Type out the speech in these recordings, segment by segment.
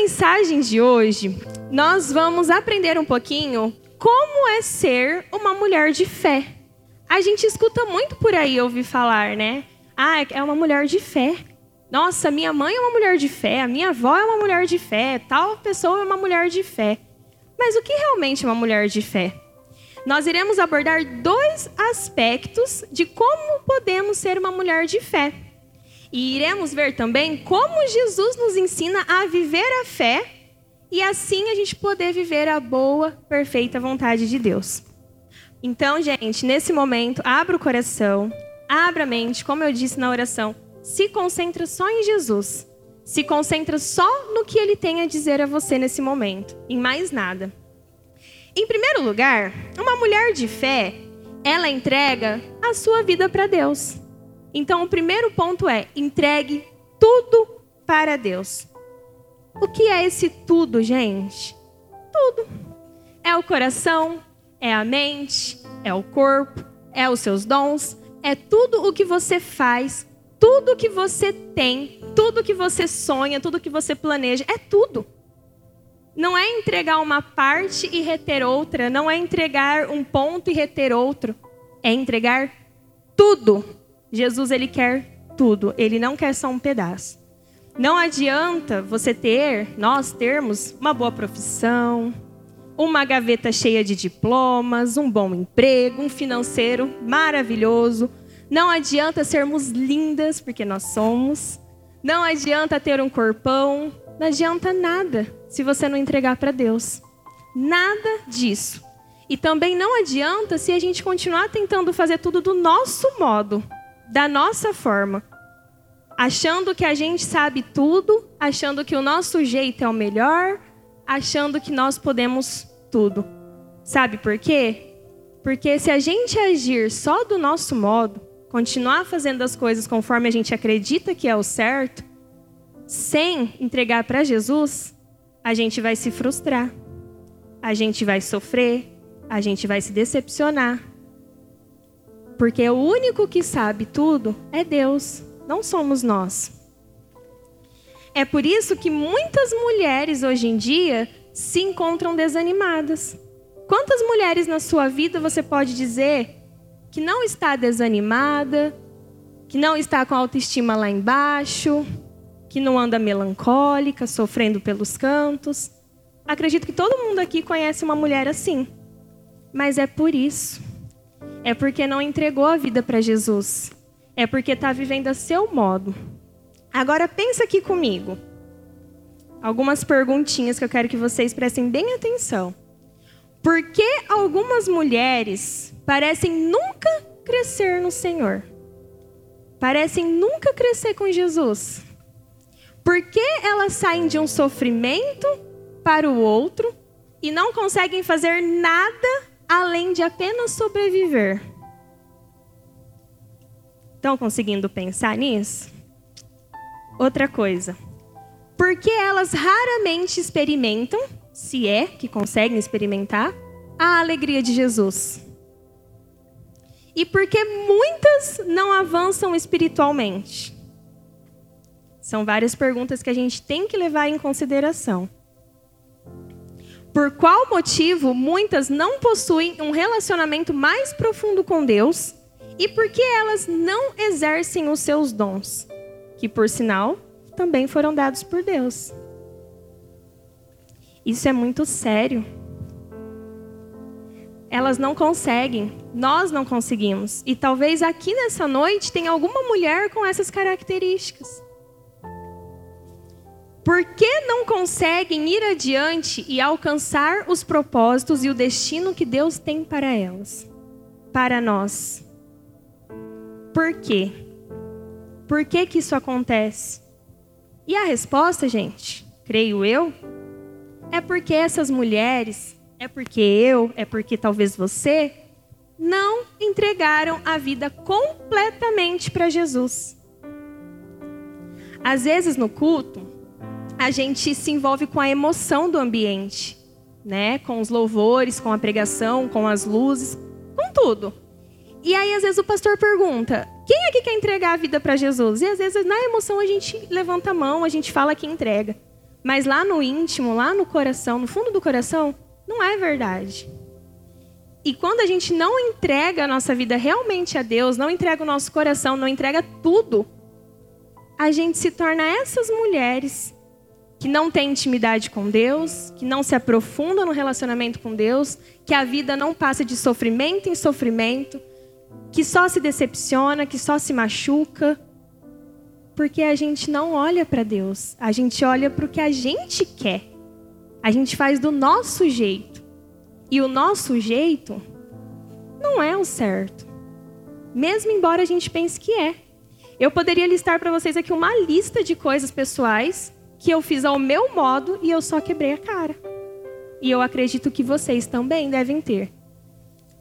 mensagem de hoje, nós vamos aprender um pouquinho como é ser uma mulher de fé. A gente escuta muito por aí ouvir falar, né? Ah, é uma mulher de fé. Nossa, minha mãe é uma mulher de fé, a minha avó é uma mulher de fé, tal pessoa é uma mulher de fé. Mas o que realmente é uma mulher de fé? Nós iremos abordar dois aspectos de como podemos ser uma mulher de fé. E iremos ver também como Jesus nos ensina a viver a fé e assim a gente poder viver a boa, perfeita vontade de Deus. Então, gente, nesse momento, abra o coração, abra a mente, como eu disse na oração, se concentra só em Jesus. Se concentra só no que ele tem a dizer a você nesse momento, em mais nada. Em primeiro lugar, uma mulher de fé, ela entrega a sua vida para Deus. Então, o primeiro ponto é: entregue tudo para Deus. O que é esse tudo, gente? Tudo. É o coração, é a mente, é o corpo, é os seus dons, é tudo o que você faz, tudo o que você tem, tudo o que você sonha, tudo o que você planeja, é tudo. Não é entregar uma parte e reter outra, não é entregar um ponto e reter outro, é entregar tudo Jesus ele quer tudo, ele não quer só um pedaço. Não adianta você ter, nós termos uma boa profissão, uma gaveta cheia de diplomas, um bom emprego, um financeiro maravilhoso. Não adianta sermos lindas, porque nós somos. Não adianta ter um corpão. Não adianta nada se você não entregar para Deus. Nada disso. E também não adianta se a gente continuar tentando fazer tudo do nosso modo da nossa forma, achando que a gente sabe tudo, achando que o nosso jeito é o melhor, achando que nós podemos tudo. Sabe por quê? Porque se a gente agir só do nosso modo, continuar fazendo as coisas conforme a gente acredita que é o certo, sem entregar para Jesus, a gente vai se frustrar, a gente vai sofrer, a gente vai se decepcionar. Porque o único que sabe tudo é Deus, não somos nós. É por isso que muitas mulheres hoje em dia se encontram desanimadas. Quantas mulheres na sua vida você pode dizer que não está desanimada, que não está com a autoestima lá embaixo, que não anda melancólica, sofrendo pelos cantos? Acredito que todo mundo aqui conhece uma mulher assim. Mas é por isso é porque não entregou a vida para Jesus. É porque está vivendo a seu modo. Agora pensa aqui comigo. Algumas perguntinhas que eu quero que vocês prestem bem atenção. Por que algumas mulheres parecem nunca crescer no Senhor? Parecem nunca crescer com Jesus? Por que elas saem de um sofrimento para o outro e não conseguem fazer nada além de apenas sobreviver. Estão conseguindo pensar nisso? Outra coisa. Por que elas raramente experimentam, se é que conseguem experimentar, a alegria de Jesus? E por que muitas não avançam espiritualmente? São várias perguntas que a gente tem que levar em consideração. Por qual motivo muitas não possuem um relacionamento mais profundo com Deus e por que elas não exercem os seus dons, que por sinal também foram dados por Deus? Isso é muito sério. Elas não conseguem, nós não conseguimos. E talvez aqui nessa noite tenha alguma mulher com essas características. Por que não conseguem ir adiante e alcançar os propósitos e o destino que Deus tem para elas? Para nós. Por quê? Por que, que isso acontece? E a resposta, gente, creio eu, é porque essas mulheres, é porque eu, é porque talvez você, não entregaram a vida completamente para Jesus. Às vezes no culto, a gente se envolve com a emoção do ambiente, né? Com os louvores, com a pregação, com as luzes, com tudo. E aí às vezes o pastor pergunta: "Quem é que quer entregar a vida para Jesus?" E às vezes na emoção a gente levanta a mão, a gente fala que entrega. mas lá no íntimo, lá no coração, no fundo do coração, não é verdade. E quando a gente não entrega a nossa vida realmente a Deus, não entrega o nosso coração, não entrega tudo, a gente se torna essas mulheres que não têm intimidade com Deus, que não se aprofundam no relacionamento com Deus, que a vida não passa de sofrimento em sofrimento, que só se decepciona, que só se machuca, porque a gente não olha para Deus, a gente olha para o que a gente quer, a gente faz do nosso jeito. E o nosso jeito não é o certo, mesmo embora a gente pense que é. Eu poderia listar para vocês aqui uma lista de coisas pessoais que eu fiz ao meu modo e eu só quebrei a cara. E eu acredito que vocês também devem ter.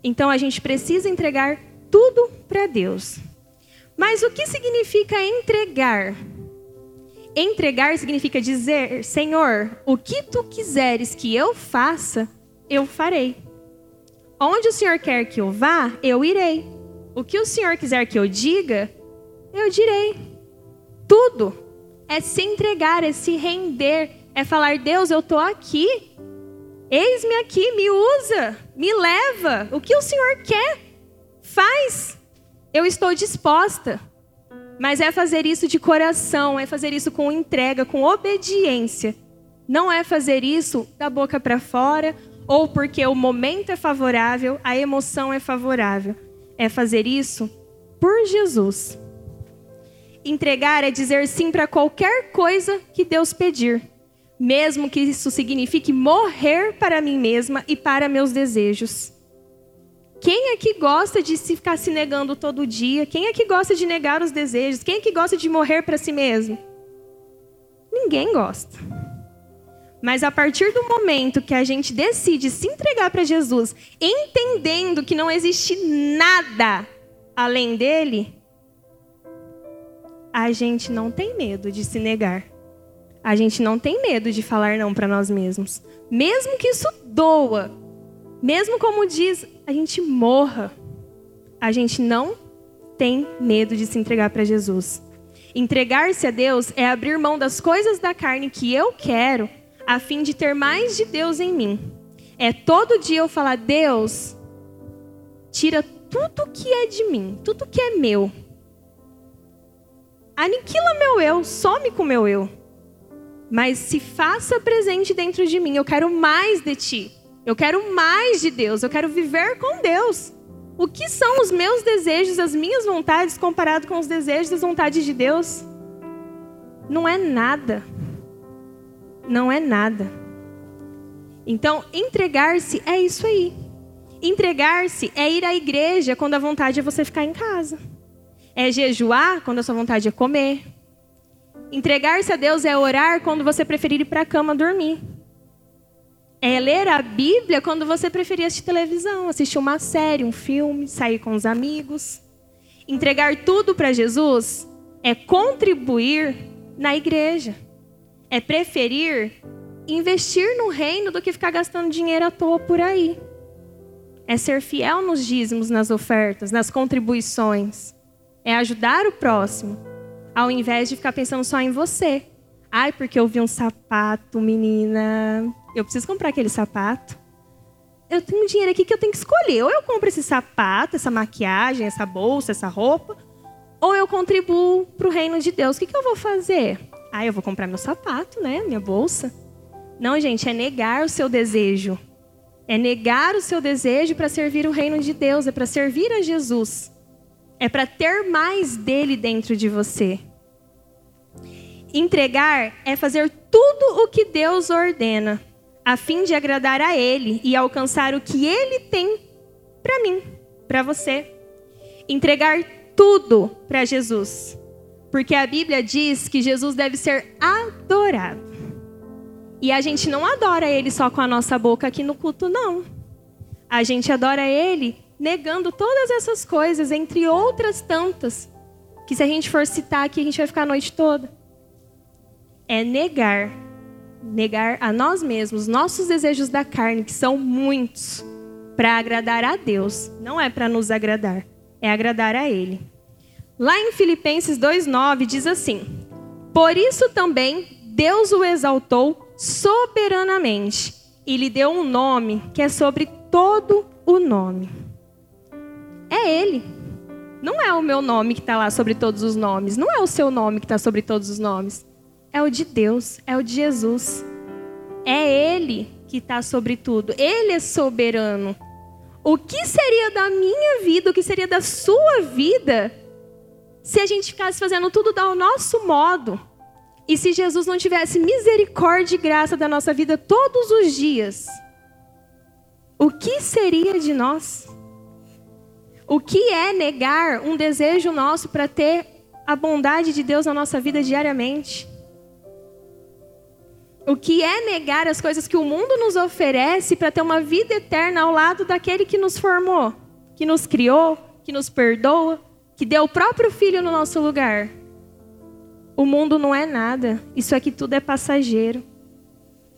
Então a gente precisa entregar tudo para Deus. Mas o que significa entregar? Entregar significa dizer: Senhor, o que tu quiseres que eu faça, eu farei. Onde o Senhor quer que eu vá, eu irei. O que o Senhor quiser que eu diga, eu direi. Tudo é se entregar, é se render, é falar: Deus, eu estou aqui. Eis-me aqui, me usa, me leva. O que o Senhor quer, faz. Eu estou disposta. Mas é fazer isso de coração, é fazer isso com entrega, com obediência. Não é fazer isso da boca para fora ou porque o momento é favorável, a emoção é favorável. É fazer isso por Jesus. Entregar é dizer sim para qualquer coisa que Deus pedir, mesmo que isso signifique morrer para mim mesma e para meus desejos. Quem é que gosta de se ficar se negando todo dia? Quem é que gosta de negar os desejos? Quem é que gosta de morrer para si mesmo? Ninguém gosta. Mas a partir do momento que a gente decide se entregar para Jesus, entendendo que não existe nada além dele, a gente não tem medo de se negar. A gente não tem medo de falar não para nós mesmos. Mesmo que isso doa, mesmo como diz, a gente morra, a gente não tem medo de se entregar para Jesus. Entregar-se a Deus é abrir mão das coisas da carne que eu quero, a fim de ter mais de Deus em mim. É todo dia eu falar: Deus, tira tudo que é de mim, tudo que é meu aniquila meu eu, some com meu eu. Mas se faça presente dentro de mim. Eu quero mais de ti. Eu quero mais de Deus. Eu quero viver com Deus. O que são os meus desejos, as minhas vontades, comparado com os desejos e as vontades de Deus? Não é nada. Não é nada. Então, entregar-se é isso aí. Entregar-se é ir à igreja quando a vontade é você ficar em casa. É jejuar quando a sua vontade é comer. Entregar-se a Deus é orar quando você preferir ir para a cama dormir. É ler a Bíblia quando você preferir assistir televisão, assistir uma série, um filme, sair com os amigos. Entregar tudo para Jesus é contribuir na igreja. É preferir investir no reino do que ficar gastando dinheiro à toa por aí. É ser fiel nos dízimos, nas ofertas, nas contribuições é ajudar o próximo, ao invés de ficar pensando só em você. Ai, porque eu vi um sapato, menina. Eu preciso comprar aquele sapato. Eu tenho dinheiro aqui que eu tenho que escolher. Ou eu compro esse sapato, essa maquiagem, essa bolsa, essa roupa, ou eu contribuo para o reino de Deus. O que, que eu vou fazer? Ah, eu vou comprar meu sapato, né? Minha bolsa. Não, gente, é negar o seu desejo. É negar o seu desejo para servir o reino de Deus, é para servir a Jesus. É para ter mais dele dentro de você. Entregar é fazer tudo o que Deus ordena, a fim de agradar a Ele e alcançar o que Ele tem para mim, para você. Entregar tudo para Jesus, porque a Bíblia diz que Jesus deve ser adorado. E a gente não adora Ele só com a nossa boca aqui no culto, não. A gente adora Ele negando todas essas coisas, entre outras tantas, que se a gente for citar aqui, a gente vai ficar a noite toda. É negar, negar a nós mesmos, nossos desejos da carne, que são muitos, para agradar a Deus. Não é para nos agradar, é agradar a Ele. Lá em Filipenses 2,9 diz assim: Por isso também Deus o exaltou soberanamente e lhe deu um nome que é sobre todo o nome. É Ele. Não é o meu nome que está lá sobre todos os nomes. Não é o seu nome que está sobre todos os nomes. É o de Deus. É o de Jesus. É Ele que está sobre tudo. Ele é soberano. O que seria da minha vida, o que seria da sua vida, se a gente ficasse fazendo tudo ao nosso modo? E se Jesus não tivesse misericórdia e graça da nossa vida todos os dias? O que seria de nós? O que é negar um desejo nosso para ter a bondade de Deus na nossa vida diariamente? O que é negar as coisas que o mundo nos oferece para ter uma vida eterna ao lado daquele que nos formou, que nos criou, que nos perdoa, que deu o próprio filho no nosso lugar? O mundo não é nada, isso aqui tudo é passageiro.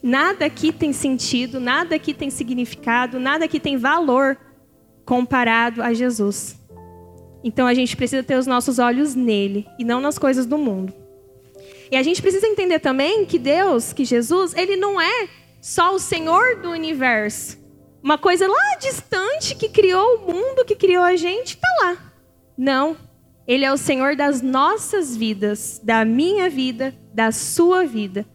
Nada aqui tem sentido, nada aqui tem significado, nada aqui tem valor comparado a Jesus. Então a gente precisa ter os nossos olhos nele e não nas coisas do mundo. E a gente precisa entender também que Deus, que Jesus, ele não é só o Senhor do universo. Uma coisa lá distante que criou o mundo, que criou a gente, está lá. Não. Ele é o Senhor das nossas vidas, da minha vida, da sua vida.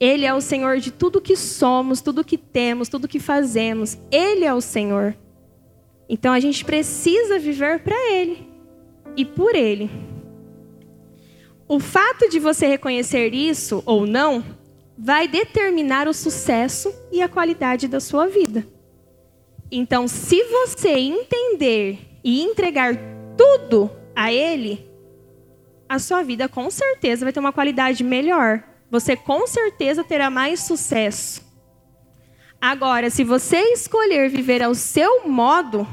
Ele é o Senhor de tudo que somos, tudo que temos, tudo que fazemos. Ele é o Senhor. Então a gente precisa viver para Ele e por Ele. O fato de você reconhecer isso ou não vai determinar o sucesso e a qualidade da sua vida. Então, se você entender e entregar tudo a Ele, a sua vida com certeza vai ter uma qualidade melhor. Você com certeza terá mais sucesso. Agora, se você escolher viver ao seu modo,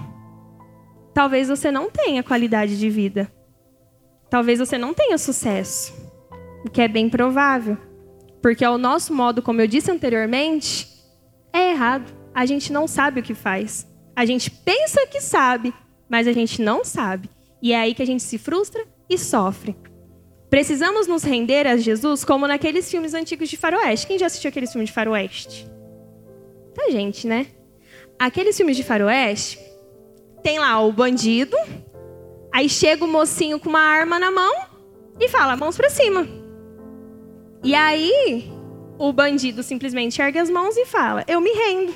talvez você não tenha qualidade de vida. Talvez você não tenha sucesso. O que é bem provável. Porque ao nosso modo, como eu disse anteriormente, é errado. A gente não sabe o que faz. A gente pensa que sabe, mas a gente não sabe. E é aí que a gente se frustra e sofre. Precisamos nos render a Jesus como naqueles filmes antigos de faroeste. Quem já assistiu aqueles filmes de faroeste? Tá gente, né? Aqueles filmes de faroeste, tem lá o bandido, aí chega o mocinho com uma arma na mão e fala, mãos para cima. E aí, o bandido simplesmente ergue as mãos e fala, eu me rendo.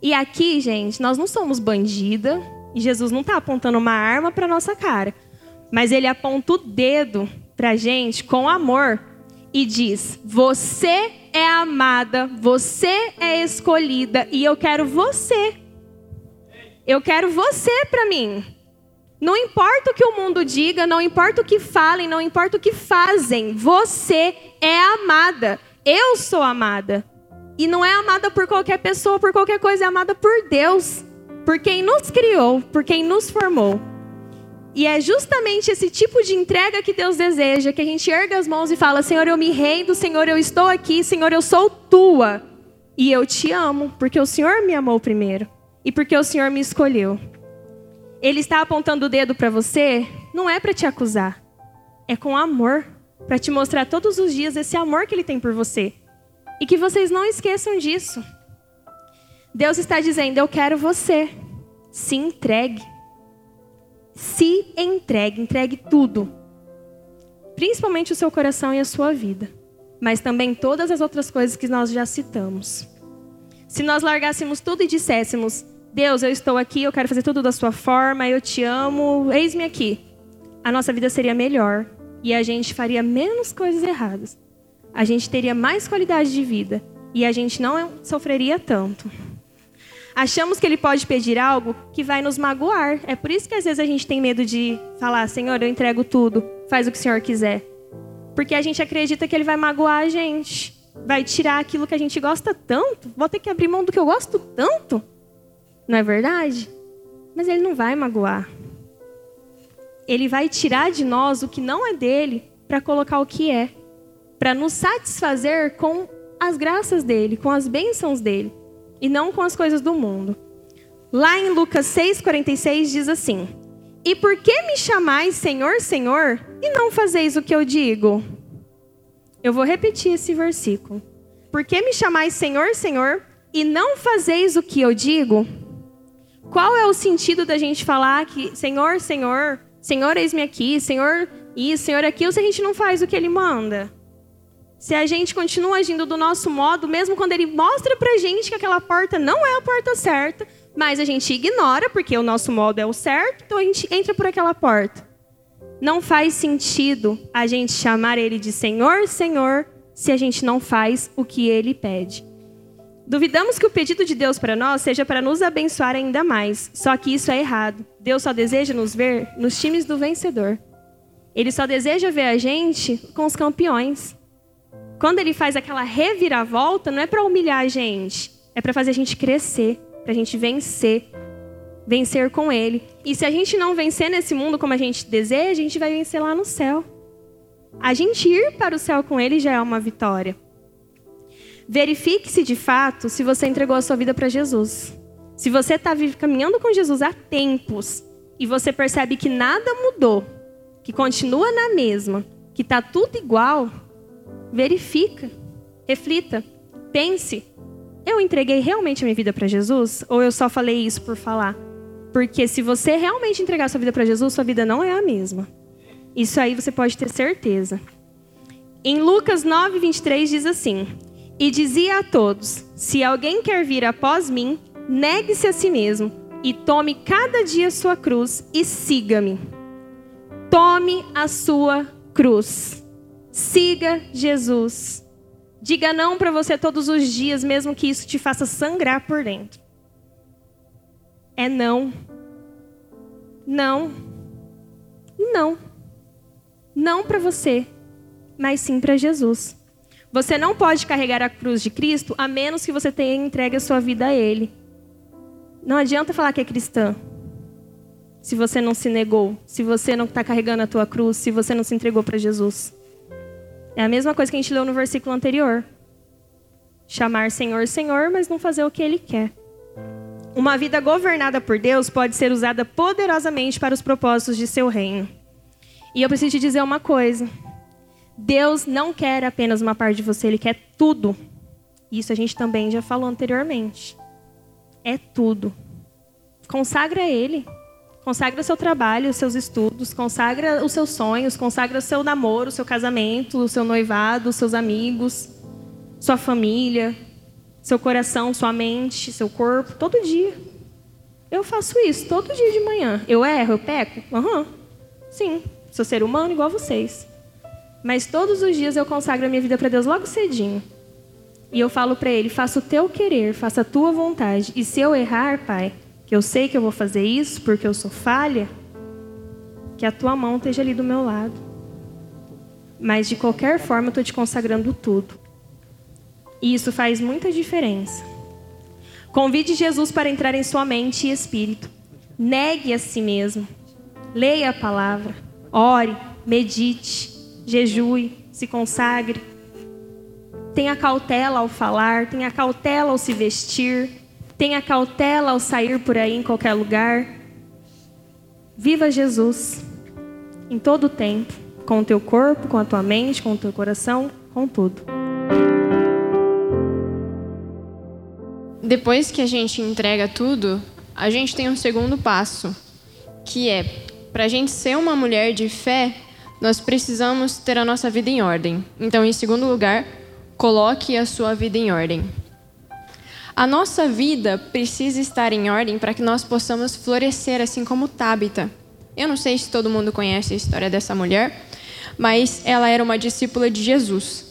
E aqui, gente, nós não somos bandida, e Jesus não está apontando uma arma para nossa cara, mas ele aponta o dedo para gente com amor e diz: Você é amada, você é escolhida e eu quero você. Eu quero você para mim. Não importa o que o mundo diga, não importa o que falem, não importa o que fazem, você é amada. Eu sou amada. E não é amada por qualquer pessoa, por qualquer coisa, é amada por Deus, por quem nos criou, por quem nos formou. E é justamente esse tipo de entrega que Deus deseja, que a gente erga as mãos e fala: Senhor, eu me rendo, Senhor, eu estou aqui, Senhor, eu sou tua. E eu te amo, porque o Senhor me amou primeiro e porque o Senhor me escolheu. Ele está apontando o dedo para você, não é para te acusar, é com amor, para te mostrar todos os dias esse amor que ele tem por você. E que vocês não esqueçam disso. Deus está dizendo: Eu quero você. Se entregue. Se entregue, entregue tudo. Principalmente o seu coração e a sua vida. Mas também todas as outras coisas que nós já citamos. Se nós largássemos tudo e disséssemos: Deus, eu estou aqui, eu quero fazer tudo da sua forma, eu te amo, eis-me aqui. A nossa vida seria melhor e a gente faria menos coisas erradas. A gente teria mais qualidade de vida e a gente não sofreria tanto achamos que ele pode pedir algo que vai nos magoar. É por isso que às vezes a gente tem medo de falar: Senhor, eu entrego tudo, faz o que o Senhor quiser. Porque a gente acredita que ele vai magoar a gente, vai tirar aquilo que a gente gosta tanto. Vou ter que abrir mão do que eu gosto tanto. Não é verdade? Mas ele não vai magoar. Ele vai tirar de nós o que não é dele para colocar o que é, para nos satisfazer com as graças dele, com as bênçãos dele e não com as coisas do mundo. Lá em Lucas 6,46 diz assim: E por que me chamais Senhor, Senhor, e não fazeis o que eu digo? Eu vou repetir esse versículo. Por que me chamais Senhor, Senhor, e não fazeis o que eu digo? Qual é o sentido da gente falar que Senhor, Senhor, Senhor, eis-me aqui, Senhor, isso, Senhor, aquilo, se a gente não faz o que Ele manda? Se a gente continua agindo do nosso modo, mesmo quando Ele mostra pra gente que aquela porta não é a porta certa, mas a gente ignora, porque o nosso modo é o certo, então a gente entra por aquela porta. Não faz sentido a gente chamar Ele de Senhor, Senhor, se a gente não faz o que Ele pede. Duvidamos que o pedido de Deus para nós seja para nos abençoar ainda mais, só que isso é errado. Deus só deseja nos ver nos times do vencedor. Ele só deseja ver a gente com os campeões. Quando ele faz aquela reviravolta, não é para humilhar a gente, é para fazer a gente crescer, para a gente vencer, vencer com ele. E se a gente não vencer nesse mundo como a gente deseja, a gente vai vencer lá no céu. A gente ir para o céu com ele já é uma vitória. Verifique-se de fato se você entregou a sua vida para Jesus. Se você está caminhando com Jesus há tempos e você percebe que nada mudou, que continua na mesma, que está tudo igual, verifica, reflita, pense. Eu entreguei realmente a minha vida para Jesus ou eu só falei isso por falar? Porque se você realmente entregar sua vida para Jesus, sua vida não é a mesma. Isso aí você pode ter certeza. Em Lucas 9, 23 diz assim: E dizia a todos: Se alguém quer vir após mim, negue-se a si mesmo e tome cada dia sua cruz e siga-me. Tome a sua cruz. Siga Jesus. Diga não para você todos os dias, mesmo que isso te faça sangrar por dentro. É não. Não. Não. Não para você, mas sim para Jesus. Você não pode carregar a cruz de Cristo a menos que você tenha entregue a sua vida a Ele. Não adianta falar que é cristã se você não se negou, se você não está carregando a tua cruz, se você não se entregou para Jesus. É a mesma coisa que a gente leu no versículo anterior. Chamar Senhor, Senhor, mas não fazer o que Ele quer. Uma vida governada por Deus pode ser usada poderosamente para os propósitos de seu reino. E eu preciso te dizer uma coisa. Deus não quer apenas uma parte de você, Ele quer tudo. Isso a gente também já falou anteriormente. É tudo. Consagra Ele. Consagra o seu trabalho, os seus estudos, consagra os seus sonhos, consagra o seu namoro, o seu casamento, o seu noivado, os seus amigos, sua família, seu coração, sua mente, seu corpo, todo dia. Eu faço isso todo dia de manhã. Eu erro, eu peco? Aham. Uhum. Sim, sou ser humano igual vocês. Mas todos os dias eu consagro a minha vida para Deus logo cedinho. E eu falo para Ele: faça o teu querer, faça a tua vontade. E se eu errar, Pai, que eu sei que eu vou fazer isso porque eu sou falha, que a tua mão esteja ali do meu lado. Mas de qualquer forma eu estou te consagrando tudo. E isso faz muita diferença. Convide Jesus para entrar em sua mente e espírito. Negue a si mesmo. Leia a palavra. Ore, medite, jejue, se consagre. Tenha cautela ao falar, tenha cautela ao se vestir, Tenha cautela ao sair por aí em qualquer lugar. Viva Jesus em todo o tempo, com o teu corpo, com a tua mente, com o teu coração, com tudo. Depois que a gente entrega tudo, a gente tem um segundo passo, que é para a gente ser uma mulher de fé, nós precisamos ter a nossa vida em ordem. Então, em segundo lugar, coloque a sua vida em ordem. A nossa vida precisa estar em ordem para que nós possamos florescer, assim como Tabita. Eu não sei se todo mundo conhece a história dessa mulher, mas ela era uma discípula de Jesus.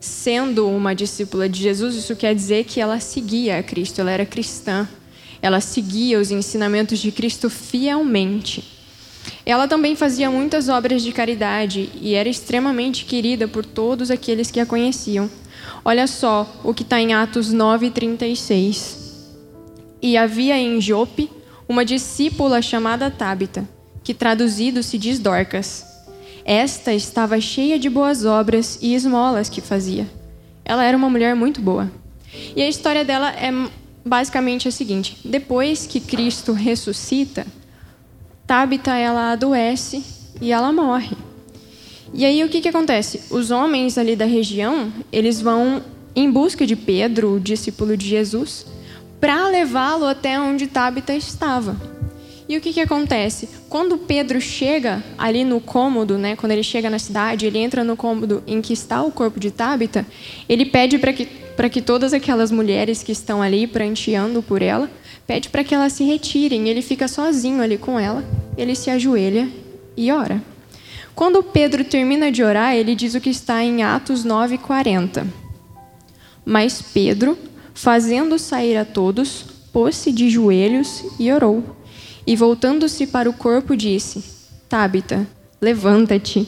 Sendo uma discípula de Jesus, isso quer dizer que ela seguia a Cristo, ela era cristã. Ela seguia os ensinamentos de Cristo fielmente. Ela também fazia muitas obras de caridade e era extremamente querida por todos aqueles que a conheciam. Olha só o que está em Atos 9:36. E havia em Jope uma discípula chamada Tábita, que traduzido se diz Dorcas. Esta estava cheia de boas obras e esmolas que fazia. Ela era uma mulher muito boa. E a história dela é basicamente a seguinte: depois que Cristo ressuscita, Tábita ela adoece e ela morre. E aí o que, que acontece? Os homens ali da região, eles vão em busca de Pedro, o discípulo de Jesus, para levá-lo até onde Tabita estava. E o que, que acontece? Quando Pedro chega ali no cômodo, né, quando ele chega na cidade, ele entra no cômodo em que está o corpo de Tabita, ele pede para que, que todas aquelas mulheres que estão ali pranteando por ela, pede para que elas se retirem. Ele fica sozinho ali com ela, ele se ajoelha e ora. Quando Pedro termina de orar, ele diz o que está em Atos 9:40. Mas Pedro, fazendo sair a todos, pôs-se de joelhos e orou. E voltando-se para o corpo, disse: Tabita, levanta-te.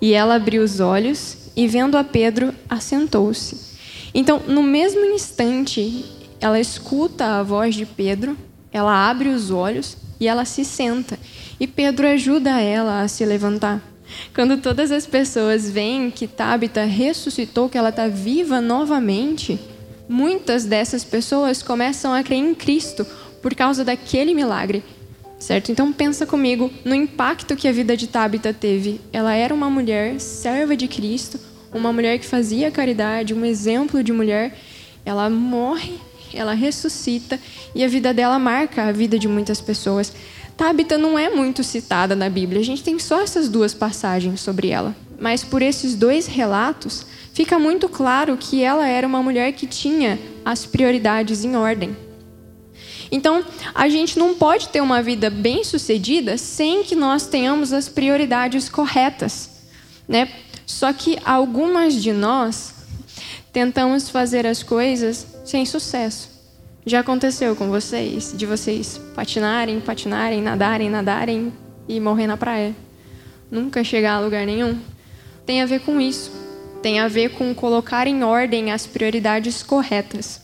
E ela abriu os olhos e, vendo a Pedro, assentou-se. Então, no mesmo instante, ela escuta a voz de Pedro, ela abre os olhos e ela se senta. E Pedro ajuda ela a se levantar. Quando todas as pessoas veem que Tabita ressuscitou, que ela está viva novamente, muitas dessas pessoas começam a crer em Cristo por causa daquele milagre. Certo? Então pensa comigo no impacto que a vida de Tabita teve. Ela era uma mulher serva de Cristo, uma mulher que fazia caridade, um exemplo de mulher. Ela morre, ela ressuscita e a vida dela marca a vida de muitas pessoas. Tabita não é muito citada na Bíblia, a gente tem só essas duas passagens sobre ela. Mas por esses dois relatos, fica muito claro que ela era uma mulher que tinha as prioridades em ordem. Então, a gente não pode ter uma vida bem-sucedida sem que nós tenhamos as prioridades corretas, né? Só que algumas de nós tentamos fazer as coisas sem sucesso. Já aconteceu com vocês? De vocês patinarem, patinarem, nadarem, nadarem e morrer na praia? Nunca chegar a lugar nenhum? Tem a ver com isso. Tem a ver com colocar em ordem as prioridades corretas.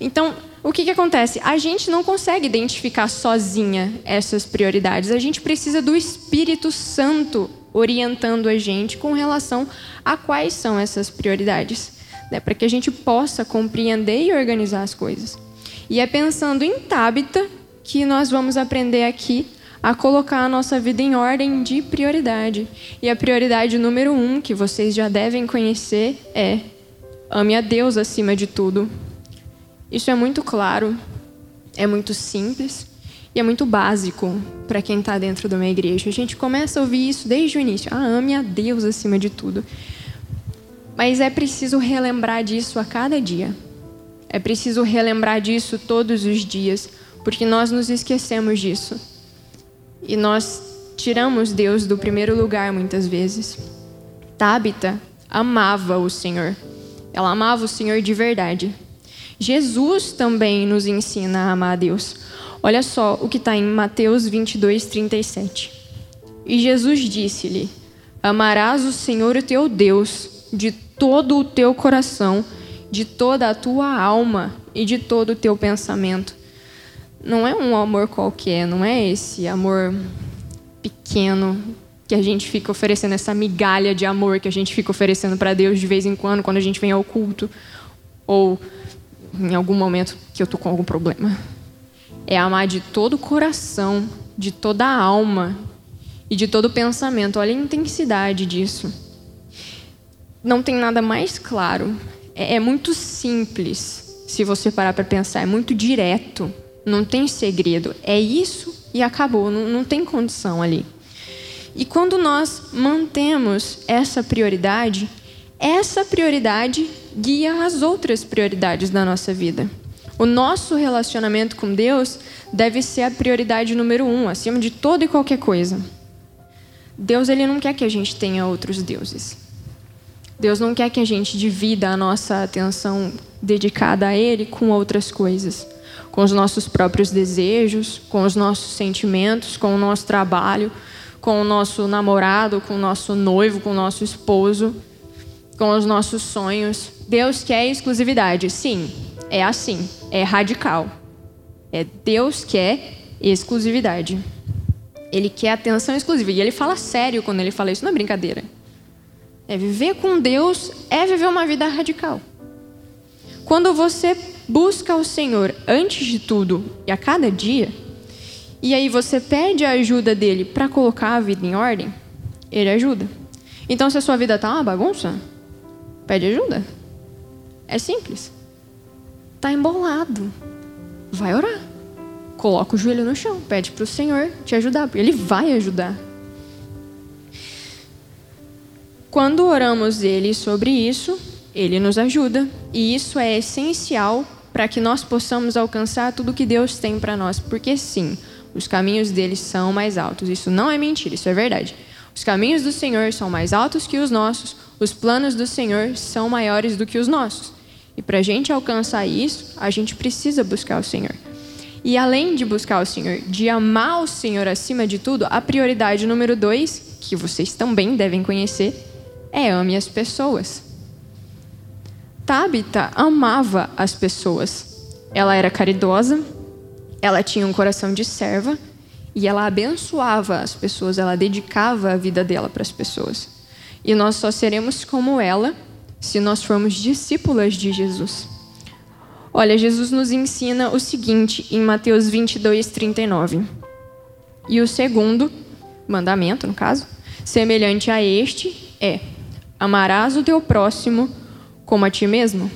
Então, o que, que acontece? A gente não consegue identificar sozinha essas prioridades. A gente precisa do Espírito Santo orientando a gente com relação a quais são essas prioridades, né? para que a gente possa compreender e organizar as coisas. E é pensando em Tabita que nós vamos aprender aqui a colocar a nossa vida em ordem de prioridade. E a prioridade número um, que vocês já devem conhecer, é ame a Deus acima de tudo. Isso é muito claro, é muito simples e é muito básico para quem está dentro de uma igreja. A gente começa a ouvir isso desde o início. Ah, ame a Deus acima de tudo. Mas é preciso relembrar disso a cada dia. É preciso relembrar disso todos os dias, porque nós nos esquecemos disso. E nós tiramos Deus do primeiro lugar muitas vezes. Tabita amava o Senhor. Ela amava o Senhor de verdade. Jesus também nos ensina a amar a Deus. Olha só o que está em Mateus 22, 37. E Jesus disse-lhe: Amarás o Senhor o teu Deus de todo o teu coração de toda a tua alma e de todo o teu pensamento. Não é um amor qualquer, não é esse amor pequeno que a gente fica oferecendo, essa migalha de amor que a gente fica oferecendo para Deus de vez em quando, quando a gente vem ao culto, ou em algum momento que eu tô com algum problema. É amar de todo o coração, de toda a alma e de todo o pensamento. Olha a intensidade disso. Não tem nada mais claro é, é muito simples, se você parar para pensar, é muito direto, não tem segredo. É isso e acabou, não, não tem condição ali. E quando nós mantemos essa prioridade, essa prioridade guia as outras prioridades da nossa vida. O nosso relacionamento com Deus deve ser a prioridade número um, acima de toda e qualquer coisa. Deus ele não quer que a gente tenha outros deuses. Deus não quer que a gente divida a nossa atenção dedicada a Ele com outras coisas, com os nossos próprios desejos, com os nossos sentimentos, com o nosso trabalho, com o nosso namorado, com o nosso noivo, com o nosso esposo, com os nossos sonhos. Deus quer exclusividade, sim, é assim, é radical. É Deus quer exclusividade. Ele quer atenção exclusiva. E ele fala sério quando ele fala isso, não é brincadeira. É viver com Deus é viver uma vida radical. Quando você busca o Senhor antes de tudo e a cada dia, e aí você pede a ajuda dele para colocar a vida em ordem, ele ajuda. Então, se a sua vida tá uma bagunça, pede ajuda. É simples. Tá embolado. Vai orar. Coloca o joelho no chão, pede para o Senhor te ajudar, porque Ele vai ajudar. Quando oramos Ele sobre isso, Ele nos ajuda, e isso é essencial para que nós possamos alcançar tudo que Deus tem para nós, porque sim, os caminhos dele são mais altos. Isso não é mentira, isso é verdade. Os caminhos do Senhor são mais altos que os nossos, os planos do Senhor são maiores do que os nossos. E para a gente alcançar isso, a gente precisa buscar o Senhor. E além de buscar o Senhor, de amar o Senhor acima de tudo, a prioridade número dois, que vocês também devem conhecer, é ame as pessoas. Tabita amava as pessoas. Ela era caridosa, ela tinha um coração de serva e ela abençoava as pessoas, ela dedicava a vida dela para as pessoas. E nós só seremos como ela se nós formos discípulas de Jesus. Olha, Jesus nos ensina o seguinte em Mateus 22, 39. E o segundo mandamento, no caso, semelhante a este, é: amarás o teu próximo como a ti mesmo.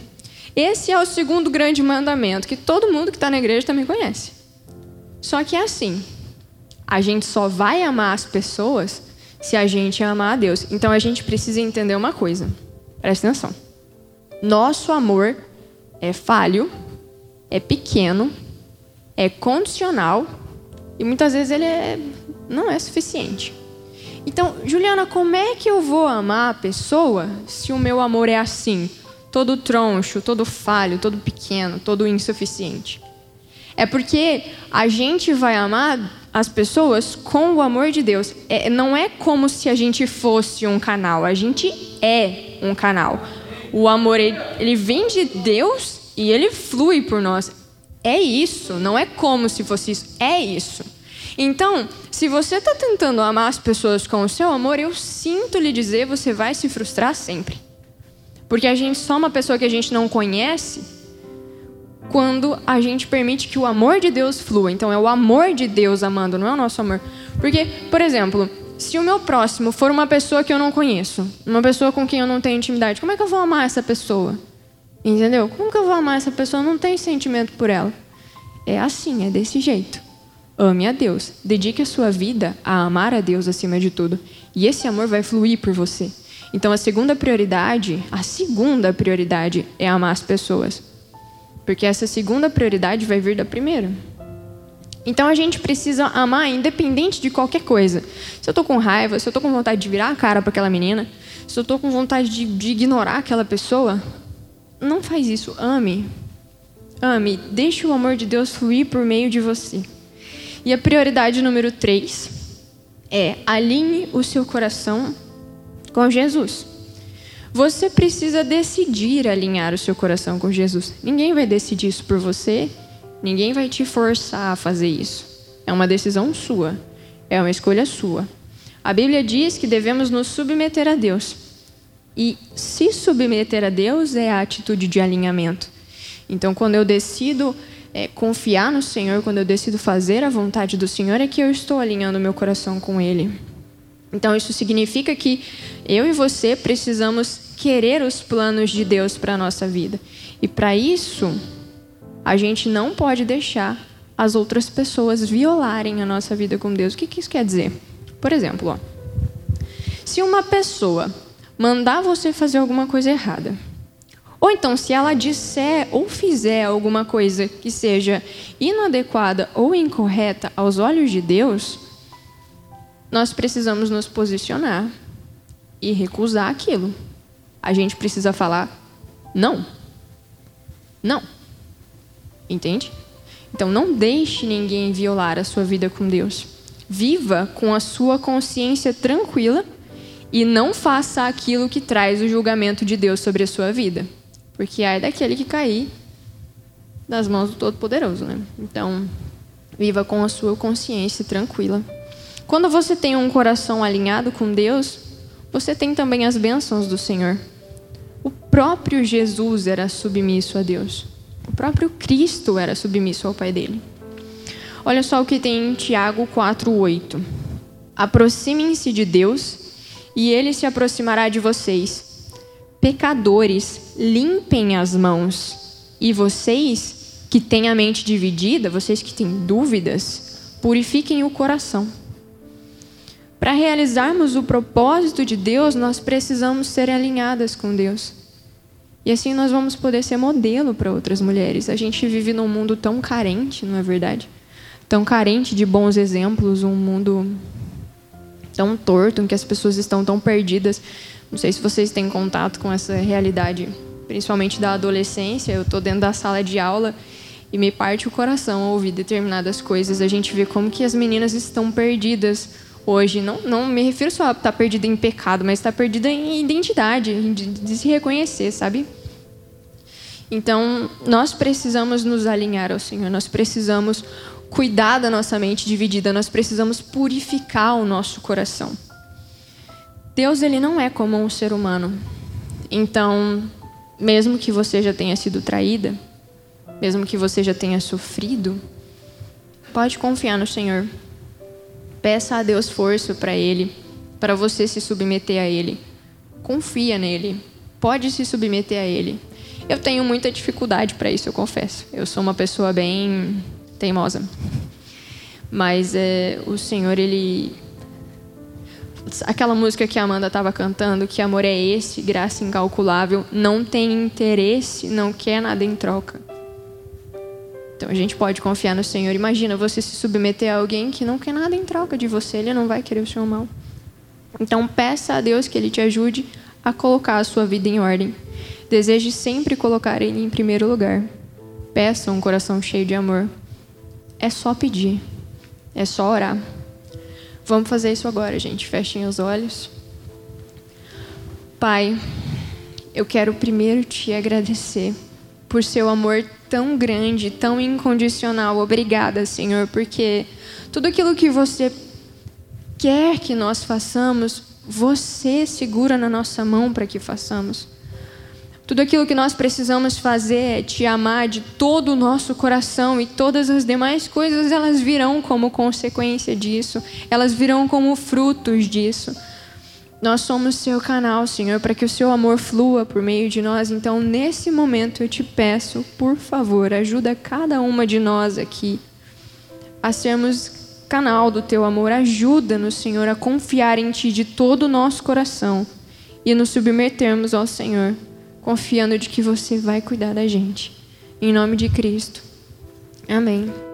Esse é o segundo grande mandamento que todo mundo que está na igreja também conhece. Só que é assim: a gente só vai amar as pessoas se a gente amar a Deus. Então a gente precisa entender uma coisa. Presta atenção. Nosso amor é falho, é pequeno, é condicional e muitas vezes ele é, não é suficiente. Então, Juliana, como é que eu vou amar a pessoa se o meu amor é assim? Todo troncho, todo falho, todo pequeno, todo insuficiente. É porque a gente vai amar as pessoas com o amor de Deus. É, não é como se a gente fosse um canal, a gente é um canal. O amor, ele, vem de Deus e ele flui por nós. É isso, não é como se fosse isso, é isso. Então, se você está tentando amar as pessoas com o seu amor, eu sinto lhe dizer, você vai se frustrar sempre. Porque a gente só uma pessoa que a gente não conhece quando a gente permite que o amor de Deus flua. Então, é o amor de Deus amando, não é o nosso amor. Porque, por exemplo, se o meu próximo for uma pessoa que eu não conheço, uma pessoa com quem eu não tenho intimidade, como é que eu vou amar essa pessoa? Entendeu? Como que eu vou amar essa pessoa? Não tenho sentimento por ela. É assim, é desse jeito. Ame a Deus. Dedique a sua vida a amar a Deus acima de tudo. E esse amor vai fluir por você. Então a segunda prioridade, a segunda prioridade é amar as pessoas. Porque essa segunda prioridade vai vir da primeira. Então a gente precisa amar independente de qualquer coisa. Se eu estou com raiva, se eu estou com vontade de virar a cara para aquela menina, se eu estou com vontade de, de ignorar aquela pessoa, não faz isso. Ame. Ame. Deixe o amor de Deus fluir por meio de você. E a prioridade número três é alinhe o seu coração com Jesus. Você precisa decidir alinhar o seu coração com Jesus. Ninguém vai decidir isso por você, ninguém vai te forçar a fazer isso. É uma decisão sua, é uma escolha sua. A Bíblia diz que devemos nos submeter a Deus. E se submeter a Deus é a atitude de alinhamento. Então, quando eu decido é, confiar no Senhor, quando eu decido fazer a vontade do Senhor, é que eu estou alinhando meu coração com Ele. Então, isso significa que eu e você precisamos querer os planos de Deus para a nossa vida. E para isso, a gente não pode deixar as outras pessoas violarem a nossa vida com Deus. O que, que isso quer dizer? Por exemplo, ó, se uma pessoa mandar você fazer alguma coisa errada, ou então, se ela disser ou fizer alguma coisa que seja inadequada ou incorreta aos olhos de Deus, nós precisamos nos posicionar e recusar aquilo. A gente precisa falar não. Não. Entende? Então, não deixe ninguém violar a sua vida com Deus. Viva com a sua consciência tranquila e não faça aquilo que traz o julgamento de Deus sobre a sua vida. Porque é daquele que cair das mãos do Todo-Poderoso, né? Então, viva com a sua consciência tranquila. Quando você tem um coração alinhado com Deus, você tem também as bênçãos do Senhor. O próprio Jesus era submisso a Deus. O próprio Cristo era submisso ao Pai dele. Olha só o que tem em Tiago 4:8. Aproximem-se de Deus e ele se aproximará de vocês. Pecadores, limpem as mãos. E vocês que têm a mente dividida, vocês que têm dúvidas, purifiquem o coração. Para realizarmos o propósito de Deus, nós precisamos ser alinhadas com Deus. E assim nós vamos poder ser modelo para outras mulheres. A gente vive num mundo tão carente, não é verdade? Tão carente de bons exemplos, um mundo tão torto, em que as pessoas estão tão perdidas. Não sei se vocês têm contato com essa realidade, principalmente da adolescência. Eu estou dentro da sala de aula e me parte o coração ao ouvir determinadas coisas. A gente vê como que as meninas estão perdidas hoje. Não, não me refiro só a estar tá perdida em pecado, mas estar tá perdida em identidade, de, de se reconhecer, sabe? Então, nós precisamos nos alinhar ao Senhor, nós precisamos cuidar da nossa mente dividida, nós precisamos purificar o nosso coração. Deus ele não é como um ser humano. Então, mesmo que você já tenha sido traída, mesmo que você já tenha sofrido, pode confiar no Senhor. Peça a Deus força para ele, para você se submeter a ele. Confia nele. Pode se submeter a ele. Eu tenho muita dificuldade para isso, eu confesso. Eu sou uma pessoa bem teimosa. Mas é, o Senhor, ele. Aquela música que a Amanda estava cantando, que amor é esse, graça incalculável, não tem interesse, não quer nada em troca. Então a gente pode confiar no Senhor. Imagina você se submeter a alguém que não quer nada em troca de você, ele não vai querer o seu mal. Então peça a Deus que ele te ajude a colocar a sua vida em ordem. Deseje sempre colocar ele em primeiro lugar. Peça um coração cheio de amor. É só pedir. É só orar. Vamos fazer isso agora, gente. Fechem os olhos. Pai, eu quero primeiro te agradecer por seu amor tão grande, tão incondicional. Obrigada, Senhor, porque tudo aquilo que você quer que nós façamos, você segura na nossa mão para que façamos. Tudo aquilo que nós precisamos fazer é te amar de todo o nosso coração e todas as demais coisas elas virão como consequência disso, elas virão como frutos disso. Nós somos seu canal, Senhor, para que o seu amor flua por meio de nós. Então, nesse momento, eu te peço, por favor, ajuda cada uma de nós aqui a sermos canal do teu amor. Ajuda-nos, Senhor, a confiar em ti de todo o nosso coração e nos submetermos ao Senhor confiando de que você vai cuidar da gente. Em nome de Cristo. Amém.